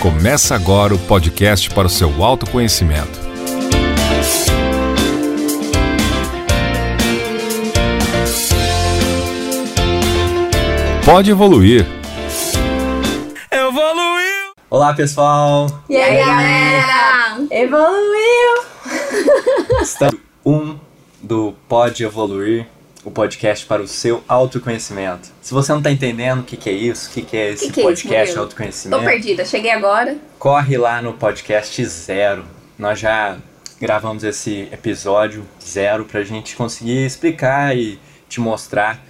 Começa agora o podcast para o seu autoconhecimento. Pode evoluir. Evoluiu! Olá pessoal! E aí, galera? Evoluiu! Estamos um do Pode Evoluir, o podcast para o seu autoconhecimento. Se você não está entendendo o que, que é isso, o que, que é esse Que que é podcast Murilo? autoconhecimento, Tô perdida, cheguei agora. corre lá no podcast zero. Nós já gravamos esse episódio zero para a gente conseguir explicar e te mostrar,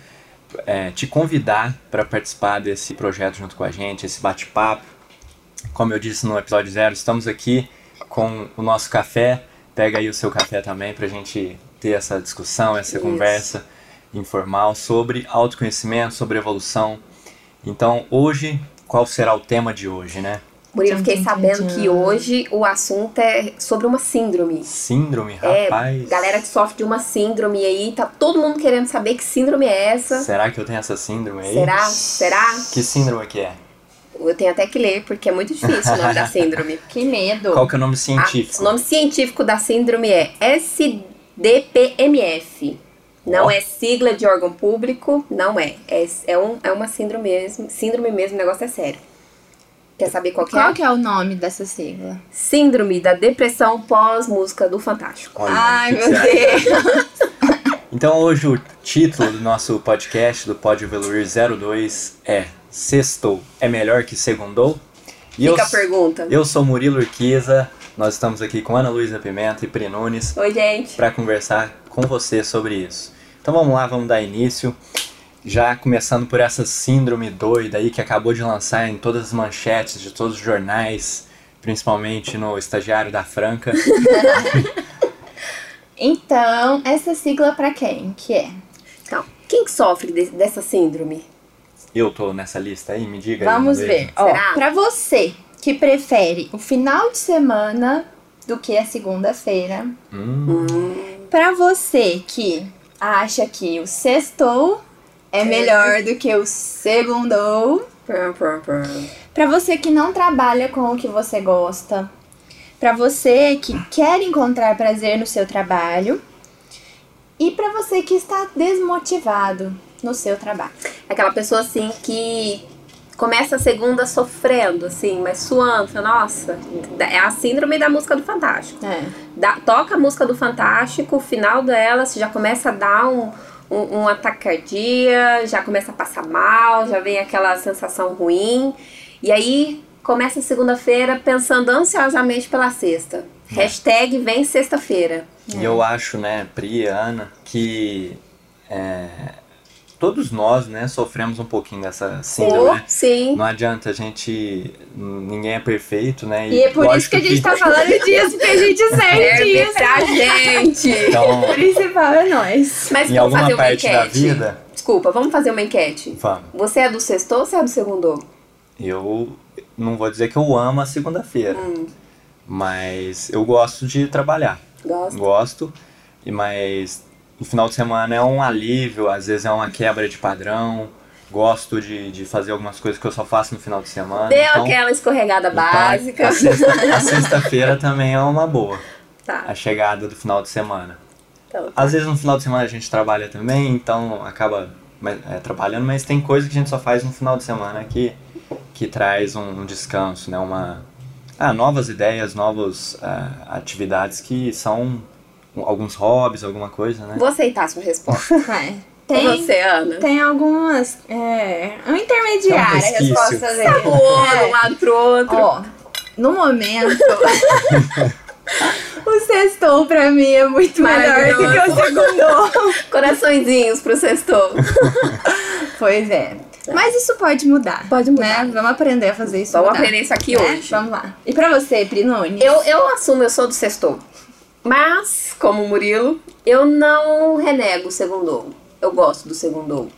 é, te convidar para participar desse projeto junto com a gente, esse bate-papo. Como eu disse no episódio zero, estamos aqui com o nosso café. Pega aí o seu café também para a gente ter essa discussão, essa Isso. conversa informal sobre autoconhecimento, sobre evolução. Então, hoje, qual será o tema de hoje, né? Murilo, fiquei Tchum, tchum, sabendo que hoje o assunto é sobre uma síndrome. Síndrome, É, rapaz. galera que sofre de uma síndrome aí, tá todo mundo querendo saber que síndrome é essa. Será que eu tenho essa síndrome aí? Será? Será? Que síndrome que é? Eu tenho até que ler, porque é muito difícil o nome da síndrome. Que medo. Qual que é o nome Ah, científico? o nome científico da síndrome é SDPMF. Não Ó. é sigla de órgão público, não é. É, é, um, é uma síndrome mesmo. Síndrome mesmo, o negócio é sério. Quer saber qual que é? Qual é o nome dessa sigla? Síndrome da depressão pós-música do Fantástico. Olha, Ai, meu? Deus. Então hoje o título do nosso podcast do Pode Evoluir 02 é Sextou é melhor que segundou? E Fica eu, a pergunta. eu sou Murilo Urquiza, nós estamos aqui com Ana Luísa Pimenta e Pri Nunes Oi, gente. para conversar com você sobre isso. Então vamos lá, vamos dar início. Já começando por essa síndrome doida aí que acabou de lançar em todas as manchetes de todos os jornais, principalmente no Estagiário da Franca. Então, essa sigla pra quem que é? Então, quem que sofre de- dessa síndrome? Eu tô nessa lista aí, me diga aí. Vamos Luísa. ver. Ó, Será? pra você que prefere o final de semana do que a segunda-feira. Hum, Pra você que acha que o sextou é melhor do que o segundou. Pra você que não trabalha com o que você gosta. Pra você que quer encontrar prazer no seu trabalho. E pra você que está desmotivado no seu trabalho. Aquela pessoa assim que começa a segunda sofrendo, assim, mas suando. Nossa, é a síndrome da música do Fantástico. É. Dá- toca a música do Fantástico, o final dela, você já começa a dar um, um, um ataque cardíaco, já começa a passar mal, já vem aquela sensação ruim. E aí começa a segunda-feira pensando ansiosamente pela sexta. Hashtag vem sexta-feira. E eu acho, né, Pri, Ana, que é, todos nós, né, sofremos um pouquinho dessa síndrome, né? Sim. Não adianta a gente. Ninguém é perfeito, né? E é por isso que a gente tá falando disso, porque a gente sente Serve isso. pra gente. Então, O principal é nós. Mas em vamos alguma fazer uma parte enquete. da vida. Desculpa, vamos fazer uma enquete. Vamos. Você é do sexto ou você é do segundo? Eu não vou dizer que eu amo a segunda-feira, Hum. mas eu gosto de trabalhar. Gosto. Gosto, e mas no final de semana é um alívio, às vezes é uma quebra de padrão. Gosto de, de fazer algumas coisas que eu só faço no final de semana. Deu então, aquela escorregada então, básica. A sexta- sexta-feira também é uma boa, Tá. a chegada do final de semana. Então, Às vezes no final de semana a gente trabalha também, então acaba é, trabalhando, mas tem coisa que a gente só faz no final de semana que, que traz um, um descanso, né? Uma, ah, novas ideias, novas ah, atividades que são alguns hobbies, alguma coisa, né? Vou aceitar a sua resposta. É. E Tem, você, Ana? tem algumas. É, um intermediário a resquício. resposta dele. Tá voando de É. um lado pro outro. Ó, no momento. o sextou pra mim é muito melhor do que o segundo. Coraçõezinhos pro sextou. Pois é. Mas isso pode mudar. Pode mudar. Né? Vamos aprender a fazer isso. Vamos mudar. aprender isso aqui Né? hoje. Vamos lá. E pra você, Prinone? Eu, eu assumo, eu sou do sextou. Mas, como o Murilo, eu não renego o segundo. Eu gosto do segundo.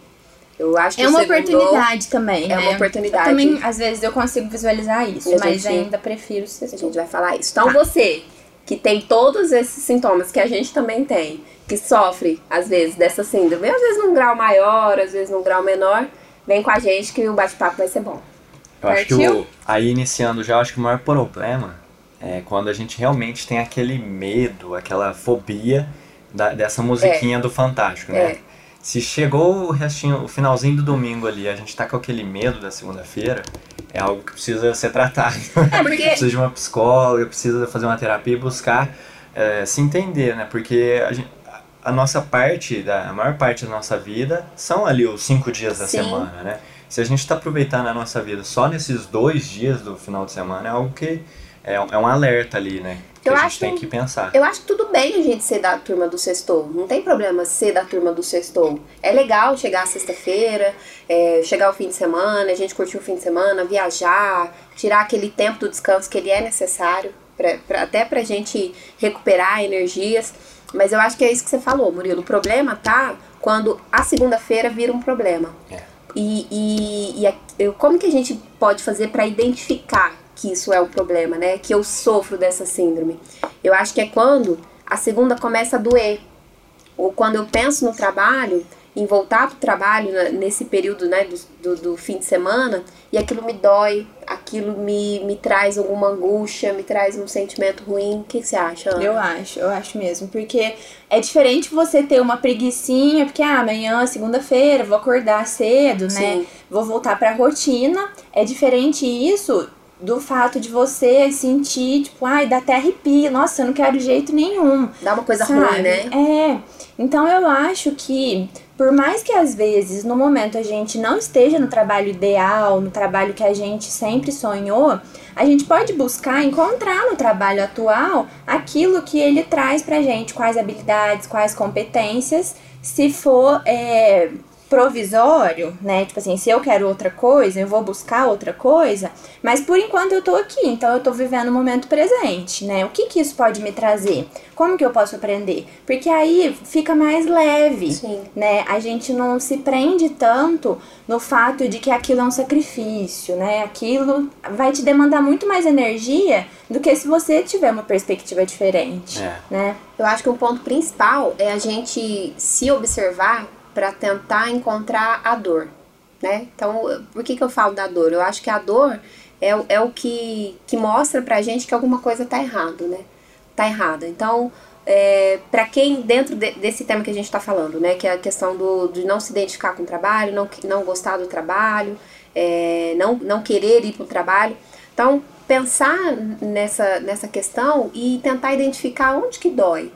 Eu acho que É uma oportunidade também, É né? uma oportunidade. Eu também, às vezes, eu consigo visualizar isso, E a mas gente- ainda prefiro o A gente vai falar isso. Então, você que tem todos esses sintomas que a gente também tem, que sofre, às vezes, dessa síndrome, às vezes num grau maior, às vezes num grau menor, vem com a gente que o bate-papo vai ser bom. Eu acho que Partiu? o, aí iniciando já, eu acho que o maior problema é quando a gente realmente tem aquele medo, aquela fobia da- dessa musiquinha do Fantástico, né? É. Se chegou o restinho, o finalzinho do domingo ali, a gente tá com aquele medo da segunda-feira, é algo que precisa ser tratado. É porque precisa de uma psicóloga, precisa fazer uma terapia e buscar é, se entender, né? Porque a, gente- a nossa parte, da, a maior parte da nossa vida são ali os cinco dias da Sim. semana, né? Se a gente está aproveitando a nossa vida só nesses dois dias do final de semana, é algo que é, um- é um alerta ali, né? Que Eu a gente acho- tem que pensar. Eu acho que tudo bem a gente ser da turma do sextou. Não tem problema ser da turma do sextou. É legal chegar sexta-feira, é, chegar o fim de semana, a gente curtir o fim de semana, viajar, tirar aquele tempo do descanso que ele é necessário, pra, pra- até pra gente recuperar energias. Mas eu acho que é isso que você falou, Murilo. O problema tá quando a segunda-feira vira um problema. É. E, e, e a- eu- como que a gente pode fazer para identificar que isso é um problema, né? Que eu sofro dessa síndrome? Eu acho que é quando a segunda começa a doer. Ou quando eu penso no trabalho, em voltar pro trabalho né, nesse período né, do, do, do fim de semana, e aquilo me dói, aquilo me, me traz alguma angústia, me traz um sentimento ruim. O que, você acha, Ana? Eu acho, eu acho mesmo. Porque é diferente você ter uma preguicinha, porque ah, amanhã, segunda-feira, vou acordar cedo, né? Sim. Vou voltar pra rotina. É diferente isso do fato de você sentir, tipo, ai, dá até arrepio. Nossa, eu não quero jeito nenhum. Dá uma coisa sabe? ruim, né? É. Então eu acho que, por mais que às vezes no momento a gente não esteja no trabalho ideal, no trabalho que a gente sempre sonhou, a gente pode buscar encontrar no trabalho atual aquilo que ele traz pra gente, quais habilidades, quais competências, se for é, provisório, né? Tipo assim, se eu quero outra coisa, eu vou buscar outra coisa, mas por enquanto eu tô aqui, então eu tô vivendo o momento presente, né? O que que isso pode me trazer? Como que eu posso aprender? Porque aí fica mais leve, Sim. né? A gente não se prende tanto no fato de que aquilo é um sacrifício, né? Aquilo vai te demandar muito mais energia do que se você tiver uma perspectiva diferente, É. né? Eu acho que o ponto principal é a gente se observar para tentar encontrar a dor, né? Então, por que, que eu falo da dor? Eu acho que a dor é, o- é o que, que mostra pra gente que alguma coisa tá errado, né? Tá errada. Então, é, para quem, dentro de- desse tema que a gente tá falando, né? Que é a questão do, de não se identificar com o trabalho, não, não gostar do trabalho, é, não, não querer ir pro trabalho. Então, pensar nessa, nessa questão e tentar identificar onde que dói.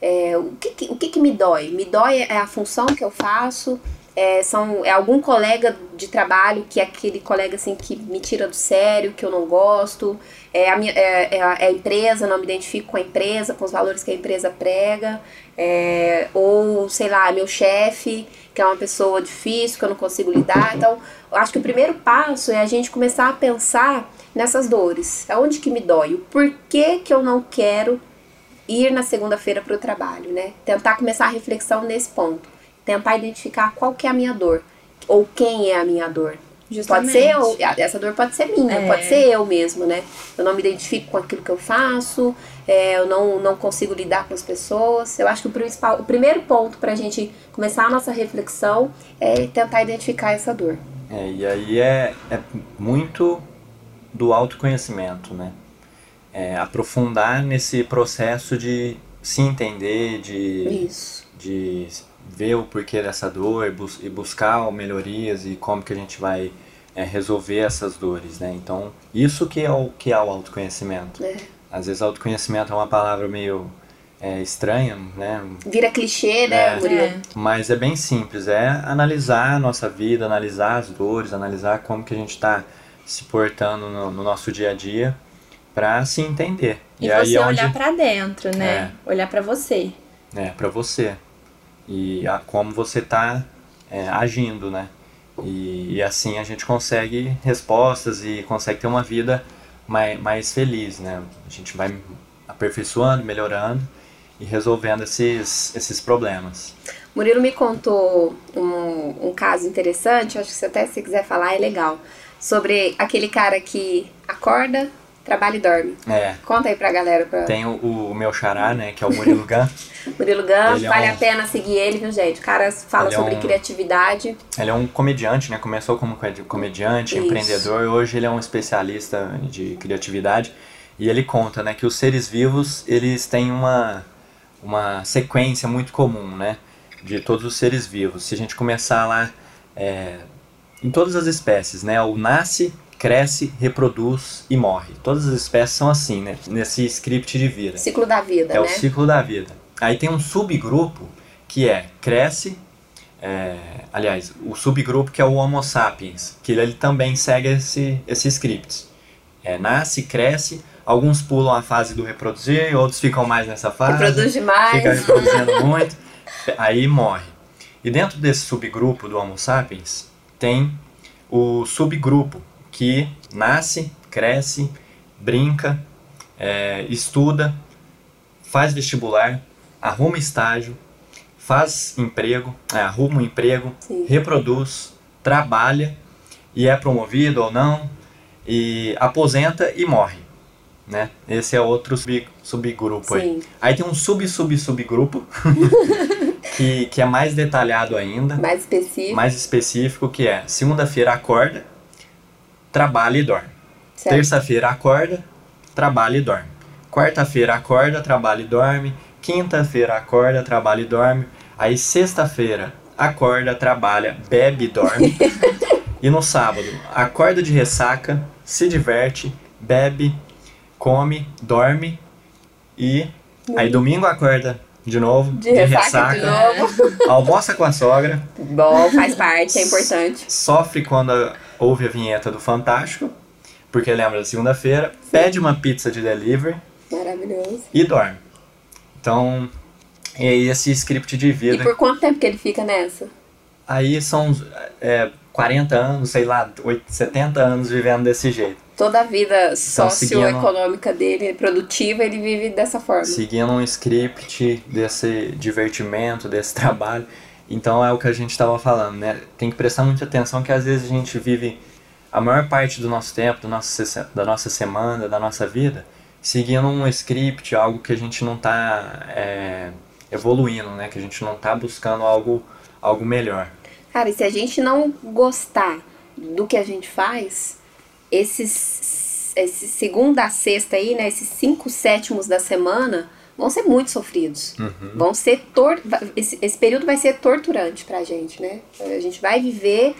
É, o que, que- o que, que me dói? Me dói é a função que eu faço, é, são, é algum colega de trabalho que é aquele colega assim que me tira do sério, que eu não gosto, é a, minha, é, é a, é empresa, não me identifico com a empresa, com os valores que a empresa prega, é, ou sei lá, meu chefe, que é uma pessoa difícil, que eu não consigo lidar. Então, acho que o primeiro passo é a gente começar a pensar nessas dores. Aonde que me dói? O porquê que eu não quero ir na segunda-feira para o trabalho, né? Tentar começar a reflexão nesse ponto. Tentar identificar qual que é a minha dor. Ou quem é a minha dor. Pode ser eu, essa dor pode ser minha, É. pode ser eu mesmo, né? Eu não me identifico com aquilo que eu faço, é, eu não, não consigo lidar com as pessoas. Eu acho que o principal, o primeiro ponto para a gente começar a nossa reflexão é tentar identificar essa dor. É, e aí é, é muito do autoconhecimento, né? É, aprofundar nesse processo de se entender, de, Isso. de ver o porquê dessa dor e, bus e buscar melhorias e como que a gente vai é, resolver essas dores, né? Então, isso que é o que é o autoconhecimento. É. Às vezes autoconhecimento é uma palavra meio é, estranha, né? Vira clichê, né, É. É. Mas é bem simples, é analisar a nossa vida, analisar as dores, analisar como que a gente está se portando no, no nosso dia a dia para se entender. E, aí você é onde olhar pra dentro, né? Olhar pra você. é para você e a, como você está agindo, né? E, e assim a gente consegue respostas e consegue ter uma vida mais, mais feliz, né? A gente vai aperfeiçoando, melhorando e resolvendo esses, esses problemas. Murilo me contou um, um caso interessante, acho que se até se quiser falar é legal, sobre aquele cara que acorda, trabalha e dorme. É. Conta aí pra galera. Pra... Tem o, o meu xará, né, que é o Murilo Gun. Murilo Gun, é vale um- a pena seguir ele, viu, gente? O cara fala Ele é sobre um- criatividade. Ele é um comediante, né? Começou como co- comediante, Isso. empreendedor, e hoje ele é um especialista de criatividade. E ele conta, né, que os seres vivos, eles têm uma, uma sequência muito comum, né? De todos os seres vivos. Se a gente começar lá, é, em todas as espécies, né? O nasce, cresce, reproduz e morre. Todas as espécies são assim, né? Nesse script de vida. Ciclo da vida, É né? o ciclo da vida. Aí tem um subgrupo que é cresce, é, aliás, o subgrupo que é o Homo sapiens, que ele também segue esse, esse script. É, nasce, cresce, alguns pulam a fase do reproduzir, outros ficam mais nessa fase. Reproduz demais. Fica reproduzindo muito, aí morre. E dentro desse subgrupo do Homo sapiens tem o subgrupo que nasce, cresce, brinca, é, estuda, faz vestibular, arruma estágio, faz emprego, é, arruma um emprego, Sim. reproduz, trabalha e é promovido ou não, e aposenta e morre. Né? Esse é outro sub, subgrupo aí. Sim. Aí tem um sub-sub-subgrupo que, que é mais detalhado ainda, Mais específico. mais específico, que é segunda-feira acorda, trabalha e dorme. Terça-feira acorda, trabalha e dorme. Quarta-feira acorda, trabalha e dorme. Quinta-feira acorda, trabalha e dorme. Aí sexta-feira acorda, trabalha, bebe e dorme. e no sábado acorda de ressaca, se diverte, bebe, come, dorme e aí domingo acorda de novo, De ressaca de novo. almoça com a sogra, Bom, faz parte, é importante. sofre quando ouve a vinheta do Fantástico, porque lembra da segunda-feira, pede uma pizza de delivery Maravilhoso. e dorme. Então, é esse script de E vida. por quanto tempo que ele fica nessa? Aí são é, 40 anos, sei lá, 8, 70 anos vivendo desse jeito. Toda a vida seguindo- socioeconômica dele, produtiva, ele vive dessa forma. Seguindo um script desse divertimento, desse trabalho. Então é o que a gente estava falando, né? Tem que prestar muita atenção que às vezes a gente vive a maior parte do nosso tempo, do nosso, da nossa semana, da nossa vida, seguindo um script, algo que a gente não está evoluindo, né? Que a gente não está buscando algo, algo melhor. Cara, e se a gente não gostar do que a gente faz, esses, esse segunda a sexta aí, né? Esses cinco sétimos da semana vão ser muito sofridos. Vão ser tor esse, esse período vai ser torturante pra gente, né? A gente vai viver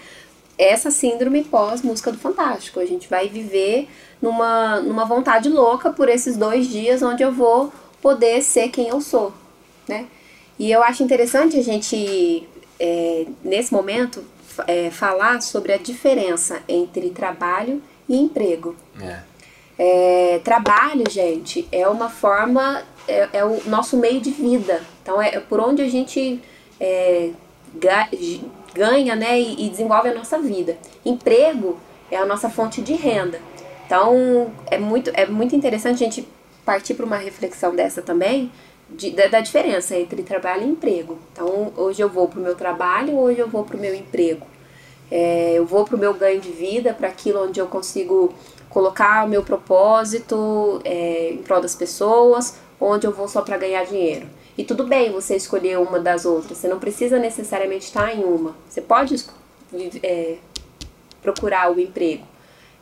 essa síndrome pós música do Fantástico. A gente vai viver numa, numa vontade louca por esses dois dias onde eu vou poder ser quem eu sou, né? E eu acho interessante a gente, é, nesse momento, é, falar sobre a diferença entre trabalho e emprego. É. É, trabalho, gente, é uma forma, é, é o nosso meio de vida. Então, é, é por onde a gente é, ganha né, e, e desenvolve a nossa vida. Emprego é a nossa fonte de renda. Então, é muito, é muito interessante a gente partir para uma reflexão dessa também, de- da, da diferença entre trabalho e emprego. Então, hoje eu vou para o meu trabalho, hoje eu vou para o meu emprego. É, eu vou para o meu ganho de vida, para aquilo onde eu consigo colocar o meu propósito é, em prol das pessoas, onde eu vou só para ganhar dinheiro. E tudo bem você escolher uma das outras, você não precisa necessariamente estar em uma. Você pode é, procurar o emprego.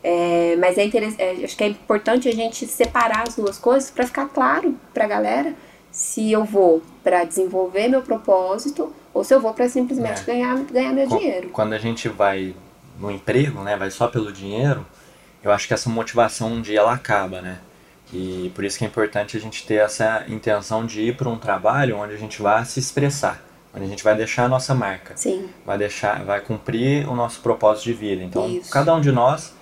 É, mas é, interess- é, acho que é importante a gente separar as duas coisas para ficar claro para a galera se eu vou para desenvolver meu propósito ou se eu vou para simplesmente É. ganhar, ganhar meu dinheiro. Quando a gente vai no emprego, né, vai só pelo dinheiro, eu acho que essa motivação um dia ela acaba, né? E por isso que é importante a gente ter essa intenção de ir para um trabalho onde a gente vai se expressar, onde a gente vai deixar a nossa marca, Sim, vai deixar, vai cumprir o nosso propósito de vida. Então, Isso. cada um de nós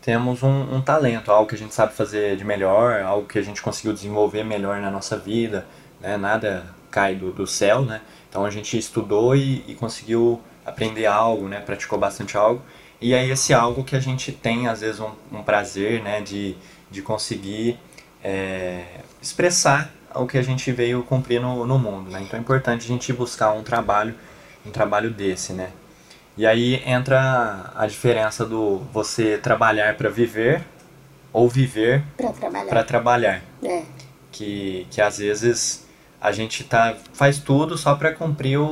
temos um, um talento, algo que a gente sabe fazer de melhor, algo que a gente conseguiu desenvolver melhor na nossa vida, né? Nada cai do, do céu, né? Então a gente estudou e, e conseguiu aprender algo, né? Praticou bastante algo. E aí esse algo que a gente tem, às vezes, um, um prazer, né? De, de conseguir é, expressar o que a gente veio cumprir no, no mundo, né? Então é importante a gente buscar um trabalho, um trabalho desse, né? E aí entra a diferença do você trabalhar para viver ou viver Pra trabalhar. para trabalhar. É. Que, que às vezes a gente tá, faz tudo só para cumprir o,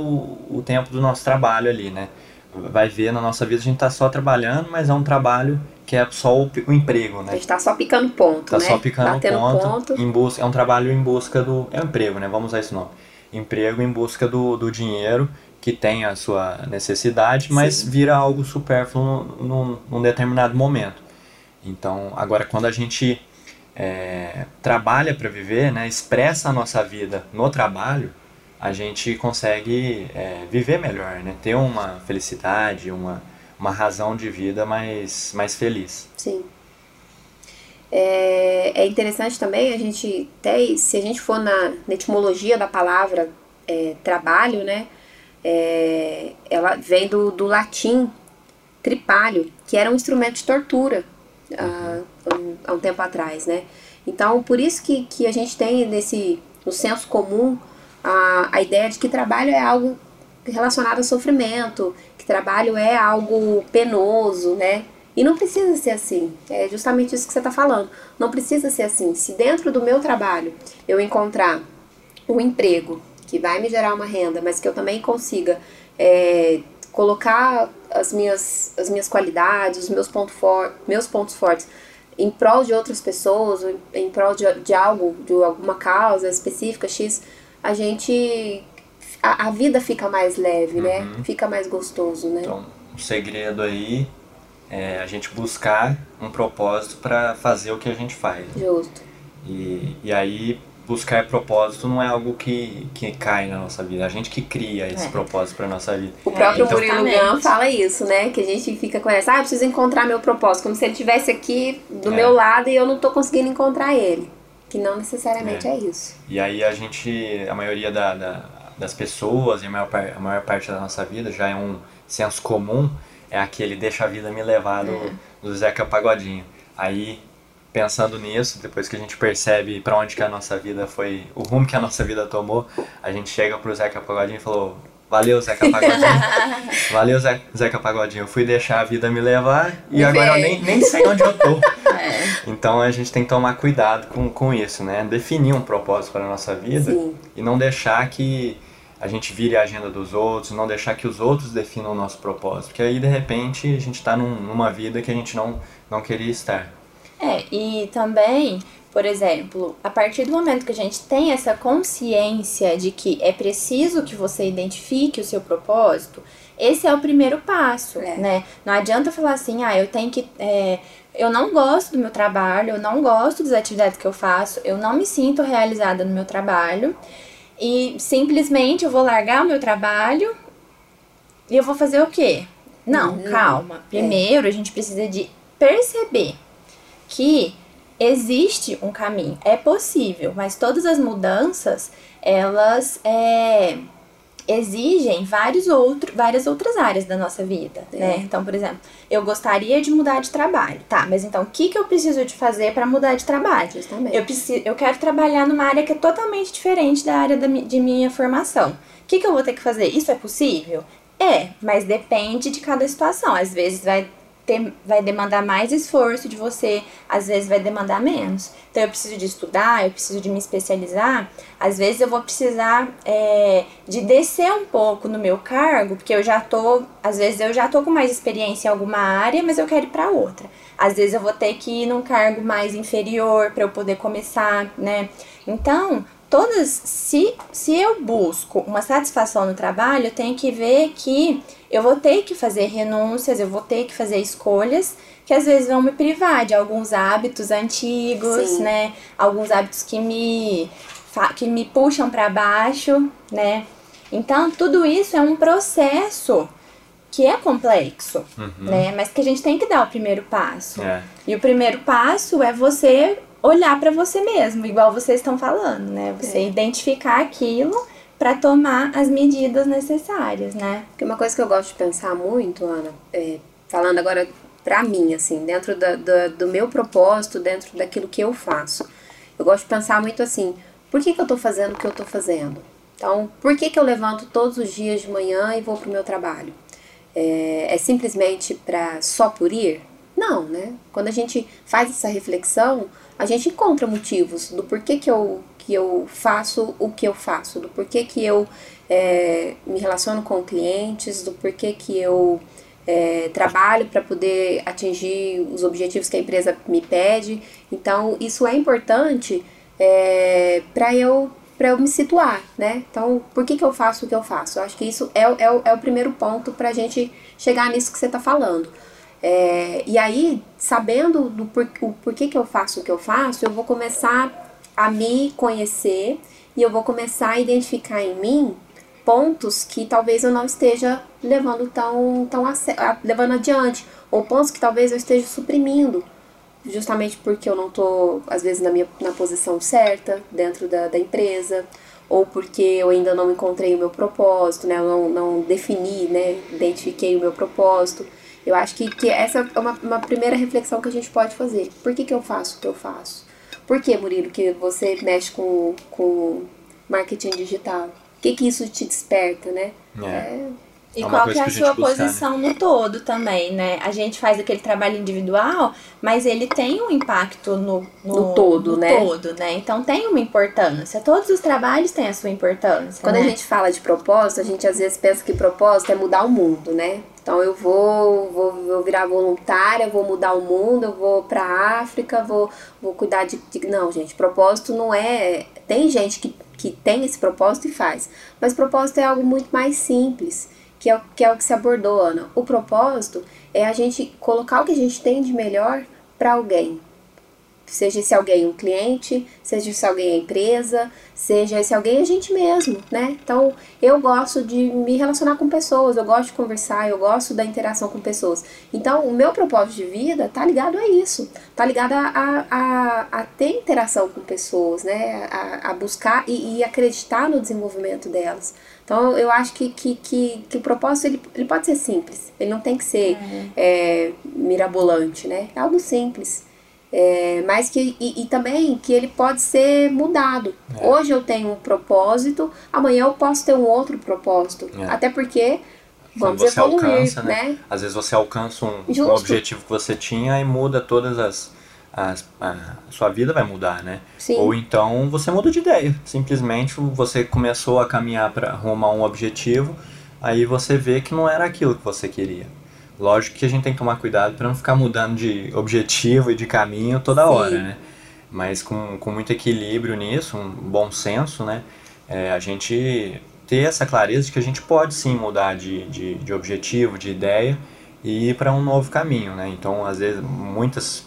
o tempo do nosso trabalho ali, né? Vai ver na nossa vida a gente tá só trabalhando, mas é um trabalho que é só o, o emprego, A né? gente tá só picando ponto, Tá né? só picando Batendo ponto, Em busca, é um trabalho em busca do. É um emprego, né? Vamos usar esse nome. Emprego em busca do, do dinheiro que tem a sua necessidade, mas Sim. vira algo supérfluo num, num, num determinado momento. Então, agora quando a gente é, trabalha para viver, né, expressa a nossa vida no trabalho, a gente consegue é, viver melhor, né? Ter uma felicidade, uma, uma razão de vida mais, mais feliz. Sim. É, é interessante também a gente até se a gente for na, na etimologia da palavra é, trabalho, né? é, ela vem do, do latim tripalho, que era um instrumento de tortura há, um, há um tempo atrás, né? Então, por isso que, que a gente tem nesse no senso comum a, a ideia de que trabalho é algo relacionado a sofrimento, que trabalho é algo penoso, né? E não precisa ser assim. É justamente isso que você está falando. Não precisa ser assim. Se dentro do meu trabalho eu encontrar um emprego que vai me gerar uma renda, mas que eu também consiga é, colocar as minhas, as minhas qualidades, os meus, ponto for, meus pontos fortes em prol de outras pessoas, em prol de, de algo, de alguma causa específica, X, a gente. A, a vida fica mais leve, né? Fica mais gostoso, né? Então, o segredo aí é a gente buscar um propósito para fazer o que a gente faz. Justo. E, e aí, buscar propósito não é algo que, que cai na nossa vida, a gente que cria esse É. propósito para nossa vida. O próprio então- Murilo. Gun fala isso, né? Que a gente fica com essa, ah, eu preciso encontrar meu propósito, como se ele estivesse aqui do É. meu lado e eu não tô conseguindo encontrar ele. Que não necessariamente É. é, isso. E aí a gente, a maioria da, da- das pessoas e a maior, a maior parte da nossa vida já é um senso comum, é aquele deixa a vida me levar do, do Zeca Pagodinho. Aí, pensando nisso, depois que a gente percebe para onde que a nossa vida foi, o rumo que a nossa vida tomou, a gente chega pro Zeca Pagodinho e falou, valeu Zeca Pagodinho, valeu Ze- Zeca Pagodinho, eu fui deixar a vida me levar e agora eu nem, nem sei onde eu tô. Então a gente tem que tomar cuidado com, com isso, né? Definir um propósito para a nossa vida Sim. e não deixar que a gente vire a agenda dos outros, não deixar que os outros definam o nosso propósito. Porque aí, de repente, a gente está num, numa vida que a gente não, não queria estar. É, e também, por exemplo, a partir do momento que a gente tem essa consciência de que é preciso que você identifique o seu propósito, esse é o primeiro passo, É. né? Não adianta falar assim, ah, eu tenho que. é, eu não gosto do meu trabalho, eu não gosto das atividades que eu faço, eu não me sinto realizada no meu trabalho. E simplesmente eu vou largar o meu trabalho e eu vou fazer o quê? Não, Uhum. calma. Primeiro a gente precisa de perceber que existe um caminho, é possível, mas todas as mudanças elas é, exigem vários outro, várias outras áreas da nossa vida, É. né? Então, por exemplo, eu gostaria de mudar de trabalho, tá? Mas então, o que, que eu preciso de fazer para mudar de trabalho? Justamente. Eu, preciso, eu quero trabalhar numa área que é totalmente diferente da área da, de minha formação. O que, que eu vou ter que fazer? Isso é possível? É, mas depende de cada situação. Às vezes vai, ter, vai demandar mais esforço de você, às vezes vai demandar menos. Então eu preciso de estudar, eu preciso de me especializar. Às vezes eu vou precisar é, de descer um pouco no meu cargo, porque eu já tô, às vezes eu já tô com mais experiência em alguma área, mas eu quero ir para outra. Às vezes eu vou ter que ir num cargo mais inferior para eu poder começar, né? Então, todas se se eu busco uma satisfação no trabalho, eu tenho que ver que eu vou ter que fazer renúncias, eu vou ter que fazer escolhas que às vezes vão me privar de alguns hábitos antigos, Sim. né? Alguns hábitos que me que me puxam para baixo, né? Então, tudo isso é um processo que é complexo, né? Mas que a gente tem que dar o primeiro passo. É. E o primeiro passo é você olhar para você mesmo, igual vocês estão falando, né? Você É. identificar aquilo para tomar as medidas necessárias, né? Porque uma coisa que eu gosto de pensar muito, Ana, é, falando agora pra mim, assim, dentro da, da- do meu propósito, dentro daquilo que eu faço, eu gosto de pensar muito assim, por que, que eu tô fazendo o que eu tô fazendo? Então, por que, que eu levanto todos os dias de manhã e vou pro meu trabalho? É, é simplesmente pra só por ir? Não, né? Quando a gente faz essa reflexão, a gente encontra motivos do porquê que eu, que eu faço o que eu faço, do porquê que eu é, me relaciono com clientes, do porquê que eu é, trabalho para poder atingir os objetivos que a empresa me pede. Então, isso é importante é, para eu para eu me situar, né? Então, por que, que eu faço o que eu faço? Eu acho que isso é, é, é o primeiro ponto para a gente chegar nisso que você está falando. É, e aí, sabendo do por, o porquê que eu faço o que eu faço, eu vou começar a me conhecer e eu vou começar a identificar em mim pontos que talvez eu não esteja levando tão, tão a, levando adiante, ou pontos que talvez eu esteja suprimindo, justamente porque eu não estou, às vezes, na, minha, na posição certa dentro da, da empresa, ou porque eu ainda não encontrei o meu propósito, né? Eu não, não defini, né? Identifiquei o meu propósito. Eu acho que, que essa é uma, uma primeira reflexão que a gente pode fazer. Por que, que eu faço o que eu faço? Por que, Murilo, que você mexe com, com marketing digital? que, que isso te desperta, né? É. é... E é qual que é a, a sua buscar, né? posição né? no todo também, né? A gente faz aquele trabalho individual, mas ele tem um impacto no, no, no todo, no né? todo, né? Então tem uma importância. Todos os trabalhos têm a sua importância. Quando né? a gente fala de propósito, a gente às vezes pensa que propósito é mudar o mundo, né? Então eu vou, vou, vou virar voluntária, vou mudar o mundo, eu vou pra África, vou, vou cuidar de, de. Não, gente, propósito não é. Tem gente que que tem esse propósito e faz. Mas propósito é algo muito mais simples, que é, que é o que se abordou, Ana. O propósito é a gente colocar o que a gente tem de melhor para alguém, Seja esse alguém um cliente, seja esse alguém a empresa, seja esse alguém a gente mesmo, né? Então, eu gosto de me relacionar com pessoas, eu gosto de conversar, eu gosto da interação com pessoas. Então, o meu propósito de vida tá ligado a isso, tá ligado a, a, a ter interação com pessoas, né? A, a buscar e, e, acreditar no desenvolvimento delas. Então, eu acho que, que, que, que o propósito ele, ele pode ser simples, ele não tem que ser é, mirabolante, né? É algo simples. É, mas que e, e, também que ele pode ser mudado. É. Hoje eu tenho um propósito, amanhã eu posso ter um outro propósito. É. Até porque vamos você evoluir, alcança, né? né? Às vezes você alcança um, um, objetivo que você tinha e muda todas as, as a sua vida vai mudar, né? Sim. Ou então você muda de ideia. Simplesmente você começou a caminhar para arrumar um objetivo, aí você vê que não era aquilo que você queria. Lógico que a gente tem que tomar cuidado para não ficar mudando de objetivo e de caminho toda Sim. hora, né? Mas com, com muito equilíbrio nisso, um bom senso, né? É, a gente ter essa clareza de que a gente pode sim mudar de, de, de objetivo, de ideia e ir para um novo caminho, né? Então, às vezes, muitas.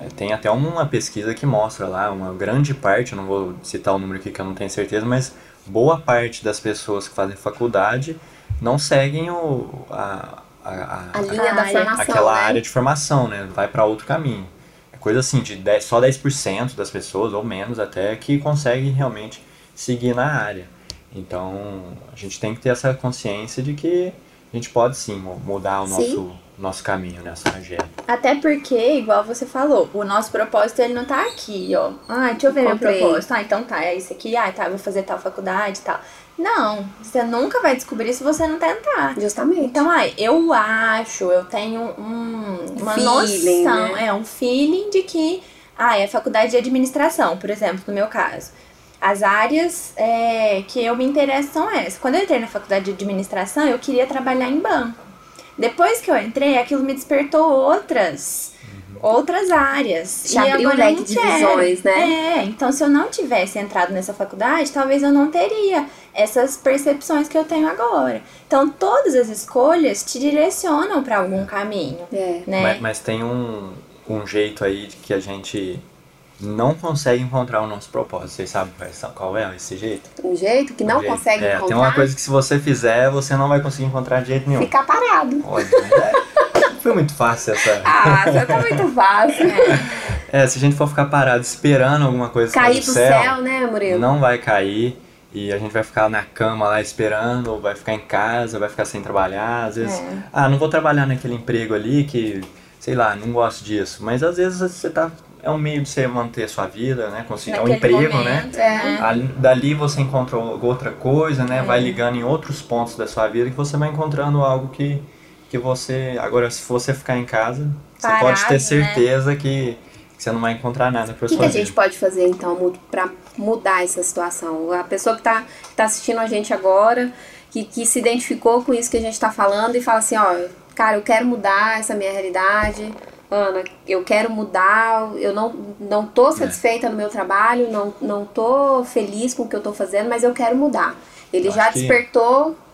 É, tem até uma pesquisa que mostra lá, uma grande parte, não vou citar o número aqui que eu não tenho certeza, mas boa parte das pessoas que fazem faculdade não seguem o, a, a, a, a linha da formação. Aquela né? área de formação, né? Vai para outro caminho. É coisa assim, de 10, só 10% das pessoas, ou menos até, que conseguem realmente seguir na área. Então, a gente tem que ter essa consciência de que a gente pode sim mudar o nosso, nosso caminho nessa trajetória. Até porque, igual você falou, o nosso propósito ele não tá aqui, ó. Ah, deixa eu ver Comprei. meu propósito. Ah, então tá, é isso aqui. Ah, tá, vou fazer tal faculdade e tal. Não, você nunca vai descobrir se você não tentar. Justamente. Então, ai, eu acho, eu tenho um, uma feeling, noção, né? é um feeling de que, ah, é faculdade de administração, por exemplo, no meu caso. As áreas é, que eu me interesso são essas. Quando eu entrei na faculdade de administração, eu queria trabalhar em banco. Depois que eu entrei, aquilo me despertou outras outras áreas. Te e abriu um leque de visões, né? É, então se eu não tivesse entrado nessa faculdade, talvez eu não teria essas percepções que eu tenho agora. Então todas as escolhas te direcionam para algum caminho. É. Né? Mas, mas, tem um, um jeito aí de que a gente não consegue encontrar o nosso propósito. Vocês sabem qual é esse jeito? Um jeito que não jeito. consegue é, encontrar? Tem uma coisa que se você fizer, você não vai conseguir encontrar de jeito nenhum. Ficar parado. Olha, é, foi muito fácil essa. Ah, essa tá muito fácil. É, se a gente for ficar parado esperando alguma coisa cair do céu, céu, né, Murilo? Não vai cair. E a gente vai ficar na cama lá esperando, ou vai ficar em casa, vai ficar sem trabalhar. Às vezes, é. ah, não vou trabalhar naquele emprego ali que, sei lá, não gosto disso. Mas às vezes você tá. É um meio de você manter a sua vida, né? Conseguir é um emprego, né? momento, né? É. Dali você encontra outra coisa, né? É. Vai ligando em outros pontos da sua vida que você vai encontrando algo que que você. Agora, se você ficar em casa, você pode ter né? certeza que, que você não vai encontrar nada pra O que, que a gente pode fazer então pra mudar essa situação? A pessoa que tá, que tá assistindo a gente agora, que, que se identificou com isso que a gente tá falando e fala assim, ó, cara, eu quero mudar essa minha realidade. Ana, eu quero mudar, eu não, não tô satisfeita no meu trabalho, não, não tô feliz com o que eu tô fazendo, mas eu quero mudar. Ele Eu já que-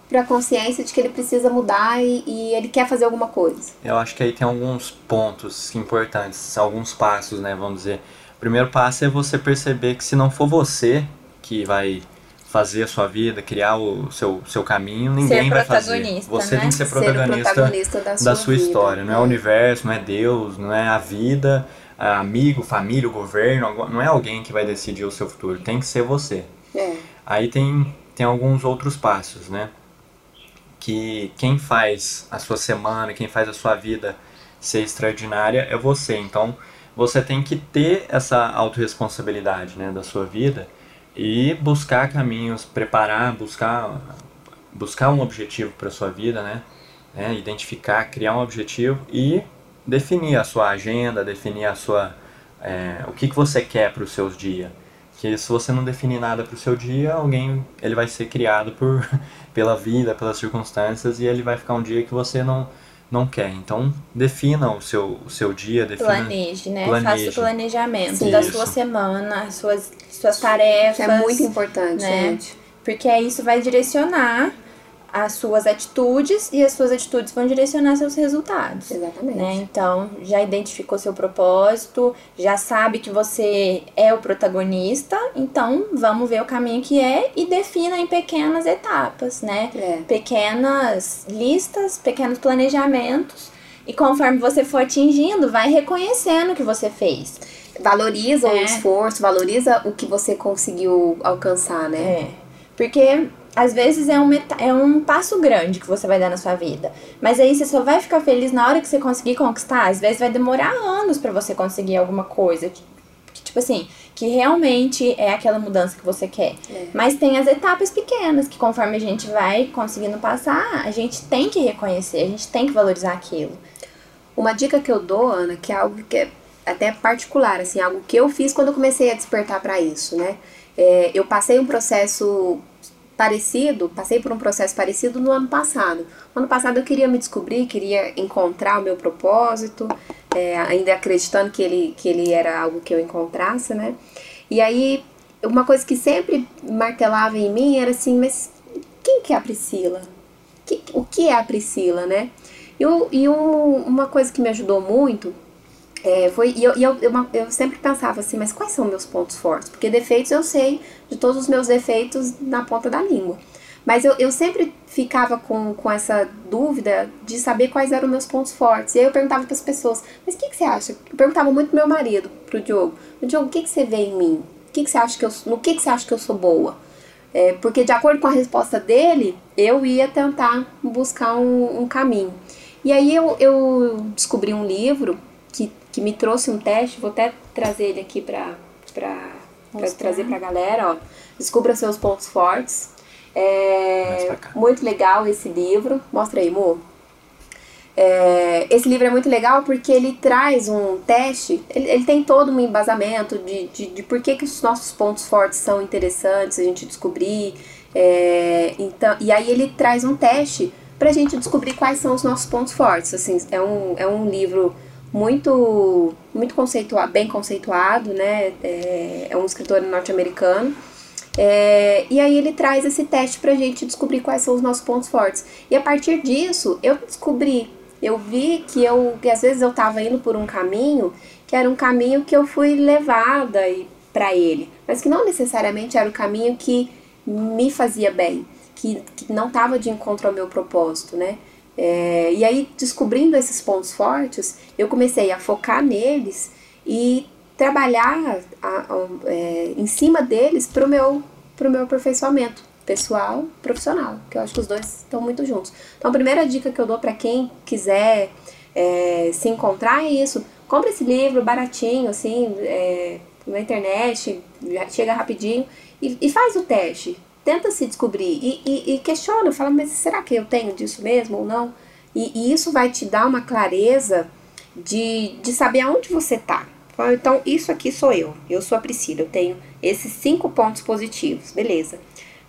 despertou pra consciência de que ele precisa mudar e, e ele quer fazer alguma coisa. Eu acho que aí tem alguns pontos importantes, alguns passos, né? Vamos dizer. O primeiro passo é você perceber que se não for você que vai fazer a sua vida, criar o seu, seu caminho, ninguém vai fazer. protagonista, Você né? tem que ser Ser o protagonista, protagonista da sua, da sua história. Não é o universo, não é Deus, não é a vida, é amigo, família, o governo, não é alguém que vai decidir o seu futuro. Tem que ser você. É. Aí tem, tem alguns outros passos, né? Que quem faz a sua semana, quem faz a sua vida ser extraordinária é você. Então, você tem que ter essa autorresponsabilidade, né, da sua vida e buscar caminhos, preparar, buscar buscar um objetivo para sua vida, né? né? Identificar, criar um objetivo e definir a sua agenda, definir a sua é, o que, que você quer para os seus dias. Que se você não definir nada para o seu dia, alguém ele vai ser criado por pela vida, pelas circunstâncias e ele vai ficar um dia que você não não quer. Então defina o seu o seu dia, defina Planeje, né? Planeje. Faça o planejamento Sim. da Isso. sua semana, suas, suas tarefas. Isso é muito importante, né? gente. Porque isso vai direcionar as suas atitudes e as suas atitudes vão direcionar seus resultados. Exatamente. Né? Então, já identificou seu propósito, já sabe que você é o protagonista, então vamos ver o caminho que é e defina em pequenas etapas, né? É. Pequenas listas, pequenos planejamentos. E conforme você for atingindo, vai reconhecendo o que você fez. Valoriza o É. esforço, valoriza o que você conseguiu alcançar, né? É. Porque às vezes é um, é um passo grande que você vai dar na sua vida. Mas aí você só vai ficar feliz na hora que você conseguir conquistar. Às vezes vai demorar anos pra você conseguir alguma coisa. Que, que, tipo assim, que realmente é aquela mudança que você quer. É. Mas tem as etapas pequenas que conforme a gente vai conseguindo passar, a gente tem que reconhecer, a gente tem que valorizar aquilo. Uma dica que eu dou, Ana, que é algo que é até particular, assim, algo que eu fiz quando eu comecei a despertar para isso, né? É, eu passei um processo parecido, passei por um processo parecido no ano passado. No ano passado eu queria me descobrir, queria encontrar o meu propósito, é, ainda acreditando que ele, que ele era algo que eu encontrasse, né? E aí, uma coisa que sempre martelava em mim era assim, mas quem que é a Priscila? Que- o que é a Priscila, né? E, e um- uma coisa que me ajudou muito é, foi. E eu, e eu, eu, eu sempre pensava assim, mas quais são meus pontos fortes? Porque defeitos eu sei de todos os meus defeitos na ponta da língua. Mas eu, eu sempre ficava com, com essa dúvida de saber quais eram meus pontos fortes. E aí eu perguntava para as pessoas, mas o que, que você acha? Eu perguntava muito pro meu marido, pro Diogo. Diogo, o que, que você vê em mim? O que, que você acha que eu, no que, que você acha que eu sou boa? É, porque de acordo com a resposta dele, eu ia tentar buscar um, um caminho. E aí eu, eu descobri um livro que, me trouxe um teste, vou até trazer ele aqui para trazer pra galera, ó. Descubra seus pontos fortes. É muito legal esse livro. Mostra aí, Mo. É, esse livro é muito legal porque ele traz um teste, ele, ele tem todo um embasamento de, de, de por que, que os nossos pontos fortes são interessantes a gente descobrir. é, então, e aí ele traz um teste pra gente descobrir quais são os nossos pontos fortes. Assim, é um, é um livro muito muito conceituado, bem conceituado, né? É, é um escritor norte-americano. É, e aí ele traz esse teste pra gente descobrir quais são os nossos pontos fortes. E a partir disso, eu descobri, eu vi que eu que às vezes eu tava indo por um caminho que era um caminho que eu fui levada para ele, mas que não necessariamente era o caminho que me fazia bem, que, que não estava de encontro ao meu propósito, né? É, e aí, descobrindo esses pontos fortes, eu comecei a focar neles e trabalhar a- a- é, em cima deles para o meu, pro meu aperfeiçoamento pessoal profissional, que eu acho que os dois estão muito juntos. Então, a primeira dica que eu dou para quem quiser é, se encontrar é isso. Compre esse livro baratinho, assim, é, na internet, chega rapidinho e, e faz o teste. Tenta se descobrir e, e, e questiona, fala, mas será que eu tenho disso mesmo ou não? E, e isso vai te dar uma clareza de, de saber aonde você tá. Então, isso aqui sou eu. Eu sou a Priscila. Eu tenho esses cinco pontos positivos. Beleza.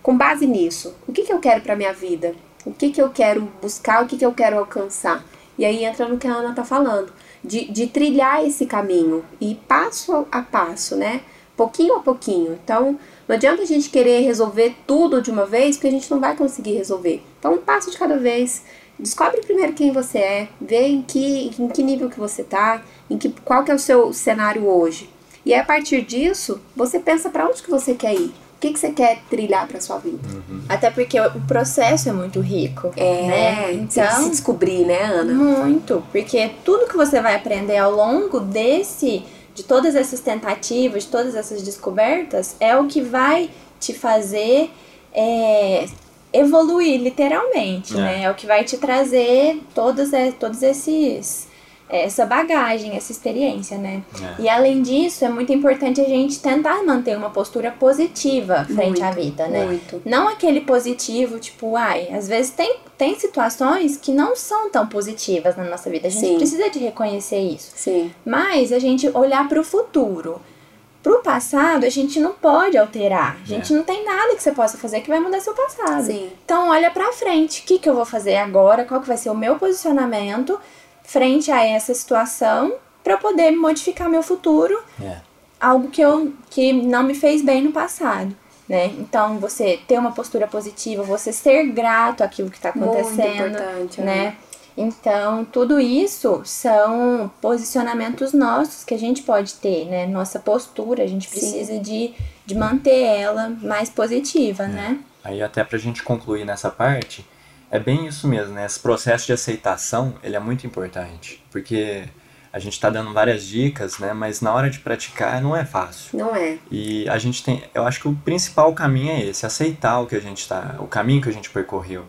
Com base nisso, o que, que eu quero para minha vida? O que, que eu quero buscar? O que, que eu quero alcançar? E aí entra no que a Ana tá falando. De, de trilhar esse caminho. E passo a passo, né? Pouquinho a pouquinho. Então, não adianta a gente querer resolver tudo de uma vez, porque a gente não vai conseguir resolver. Então, um passo de cada vez. Descobre primeiro quem você é, vê em que, em que nível que você tá, em que, qual que é o seu cenário hoje. E a partir disso, você pensa para onde que você quer ir. O que, que você quer trilhar para sua vida? Uhum. Até porque o processo é muito rico. É, né? então se descobrir, né, Ana? Muito, porque tudo que você vai aprender ao longo desse, de todas essas tentativas, de todas essas descobertas, é o que vai te fazer é, evoluir, literalmente, é. né? É o que vai te trazer todos, todos esses essa bagagem, essa experiência, né? É. E além disso, é muito importante a gente tentar manter uma postura positiva frente muito, à vida, né? Muito. Não aquele positivo, tipo, ai, às vezes tem, tem situações que não são tão positivas na nossa vida. A gente Sim. precisa de reconhecer isso. Sim. Mas a gente olhar para o futuro. Pro passado, a gente não pode alterar. A gente é. não tem nada que você possa fazer que vai mudar seu passado. Sim. Então, olha pra frente. O que, que eu vou fazer agora? Qual que vai ser o meu posicionamento? Frente a essa situação para poder modificar meu futuro. É. Algo que eu que não me fez bem no passado. Né? Então, você ter uma postura positiva, você ser grato àquilo que está acontecendo, né? né? Então, tudo isso são posicionamentos nossos que a gente pode ter, né? Nossa postura, a gente precisa de, de manter ela mais positiva, é. né? Aí até pra gente concluir nessa parte, é bem isso mesmo, né? Esse processo de aceitação, ele é muito importante, porque a gente está dando várias dicas, né? Mas na hora de praticar não é fácil. Não é. E a gente tem, eu acho que o principal caminho é esse, aceitar o que a gente está, o caminho que a gente percorreu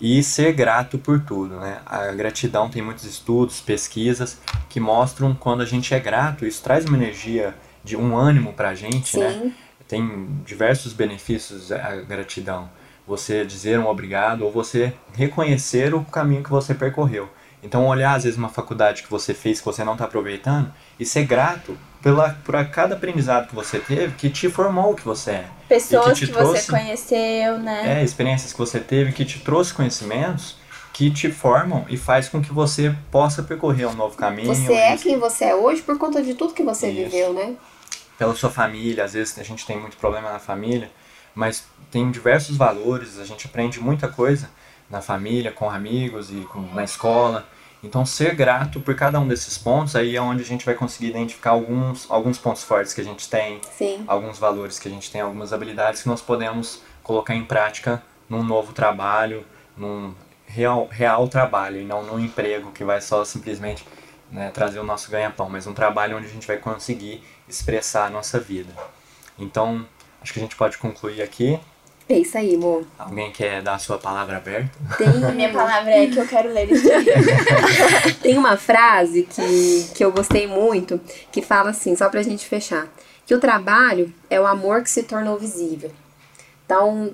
e ser grato por tudo, né? A gratidão tem muitos estudos, pesquisas que mostram quando a gente é grato, isso traz uma energia de um ânimo para a gente, né? Sim. né? Tem diversos benefícios a gratidão você dizer um obrigado ou você reconhecer o caminho que você percorreu. Então, olhar às vezes uma faculdade que você fez que você não está aproveitando e ser grato pela, por cada aprendizado que você teve que te formou o que você é. Pessoas que, que trouxe, você conheceu, né? É, experiências que você teve que te trouxe conhecimentos que te formam e faz com que você possa percorrer um novo caminho. Você é quem você é hoje por conta de tudo que você Isso. viveu, né? Pela sua família, às vezes a gente tem muito problema na família, mas tem diversos valores, a gente aprende muita coisa na família, com amigos e com, na escola. Então, ser grato por cada um desses pontos, aí é onde a gente vai conseguir identificar alguns, alguns pontos fortes que a gente tem, Sim. alguns valores que a gente tem, algumas habilidades que nós podemos colocar em prática num novo trabalho, num real, real trabalho, e não num emprego que vai só simplesmente né, trazer o nosso ganha-pão, mas um trabalho onde a gente vai conseguir expressar a nossa vida. Então, acho que a gente pode concluir aqui. É isso aí, amor. Alguém quer dar a sua palavra aberta? Tem. A minha palavra é que eu quero ler isso Tem uma frase que, que eu gostei muito, que fala assim, só pra gente fechar. Que o trabalho é o amor que se tornou visível. Então,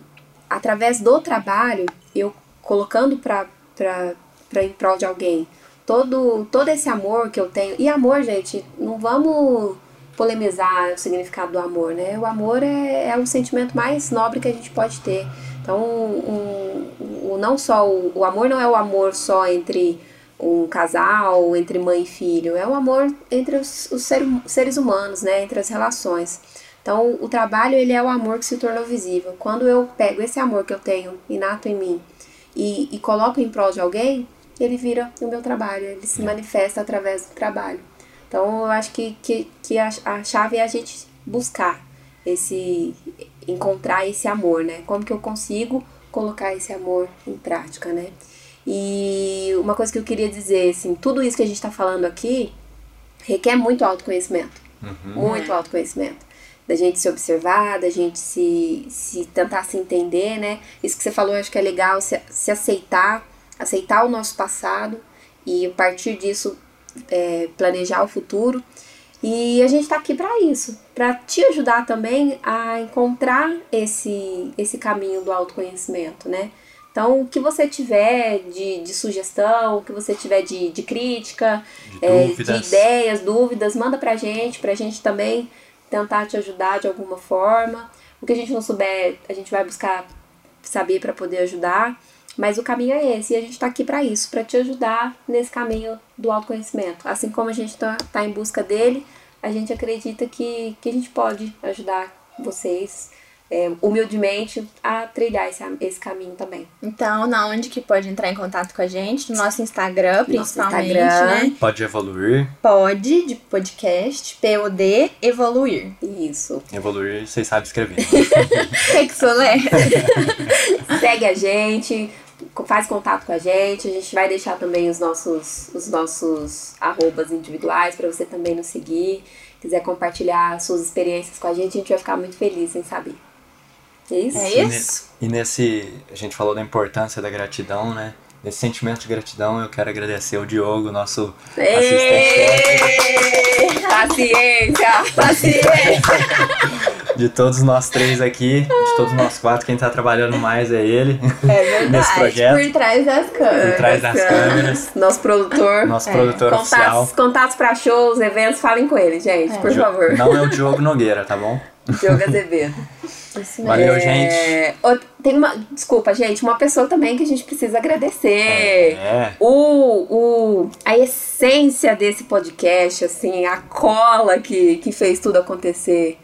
através do trabalho, eu colocando pra, pra, pra em prol de alguém, todo, todo esse amor que eu tenho. E amor, gente, não vamos polemizar o significado do amor, né? O amor é, é o sentimento mais nobre que a gente pode ter. Então, um, um, não só o, o amor não é o amor só entre um casal, entre mãe e filho, é o amor entre os, os ser, seres humanos, né? Entre as relações. Então, o trabalho ele é o amor que se tornou visível. Quando eu pego esse amor que eu tenho inato em mim e, e coloco em prol de alguém, ele vira o meu trabalho, ele se manifesta através do trabalho. Então eu acho que, que, que a, a chave é a gente buscar esse. encontrar esse amor, né? Como que eu consigo colocar esse amor em prática, né? E uma coisa que eu queria dizer, assim, tudo isso que a gente está falando aqui requer muito autoconhecimento. Uhum. Muito autoconhecimento. Da gente se observar, da gente se, se tentar se entender, né? Isso que você falou, eu acho que é legal, se, se aceitar, aceitar o nosso passado e a partir disso é, planejar o futuro. E a gente está aqui para isso, para te ajudar também a encontrar esse, esse caminho do autoconhecimento, né? Então, o que você tiver de, de sugestão, o que você tiver de, de crítica, De é, dúvidas. de ideias, dúvidas, manda pra gente, pra gente também tentar te ajudar de alguma forma. O que a gente não souber, a gente vai buscar saber pra poder ajudar. Mas o caminho é esse, e a gente tá aqui pra isso, pra te ajudar nesse caminho do autoconhecimento. Assim como a gente tá, tá em busca dele, a gente acredita que, que a gente pode ajudar vocês é, humildemente a trilhar esse, esse caminho também. Então, na onde que pode entrar em contato com a gente? No nosso Instagram, Nosso principalmente, Instagram. né? Pode evoluir. Pode, de podcast, POD, evoluir. Isso. Evoluir, vocês sabem escrever. Que que sou, né? Segue a gente, faz contato com a gente. A gente vai deixar também os nossos, os nossos arrobas individuais para você também nos seguir. Quiser compartilhar suas experiências com a gente, a gente vai ficar muito feliz em saber. É isso? É E, isso? ne- e nesse, a gente falou da importância da gratidão, né? Nesse sentimento de gratidão, eu quero agradecer o Diogo, nosso assistente! Paciência! Paciência! De todos nós três aqui, de todos nós quatro, quem tá trabalhando mais é ele, É verdade. Nesse projeto. Por trás das câmeras. por trás das câmeras, Nosso produtor. nosso É, produtor oficial. Contatos, contatos para shows, eventos, falem com ele, gente, por Jo- favor. Não é o Diogo Nogueira, tá bom? Diogo Azevedo. Isso mesmo. Valeu, É, gente. Tem uma. Desculpa, gente, uma pessoa também que a gente precisa agradecer. É, O, o, a essência desse podcast, assim, a cola que, que fez tudo acontecer.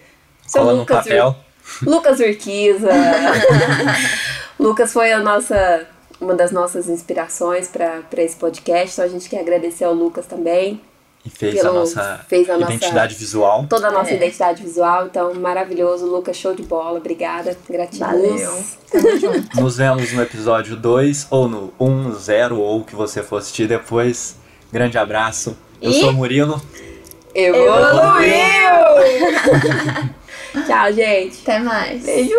Seu cola no Lucas papel. Ur- Lucas Urquiza. Lucas foi a nossa, uma das nossas inspirações para esse podcast, então a gente quer agradecer ao Lucas também. E fez a pelo- nossa fez a nossa- identidade visual. Toda a nossa É. identidade visual, então maravilhoso. Lucas, show de bola, obrigada. Gratidão. Valeu. Tamo junto. Nos vemos no episódio 2, ou no 1, 0, ou o que você for assistir depois. Grande abraço. Eu E- sou o Murilo. Evoluiu! Tchau, gente. Até mais. Beijo.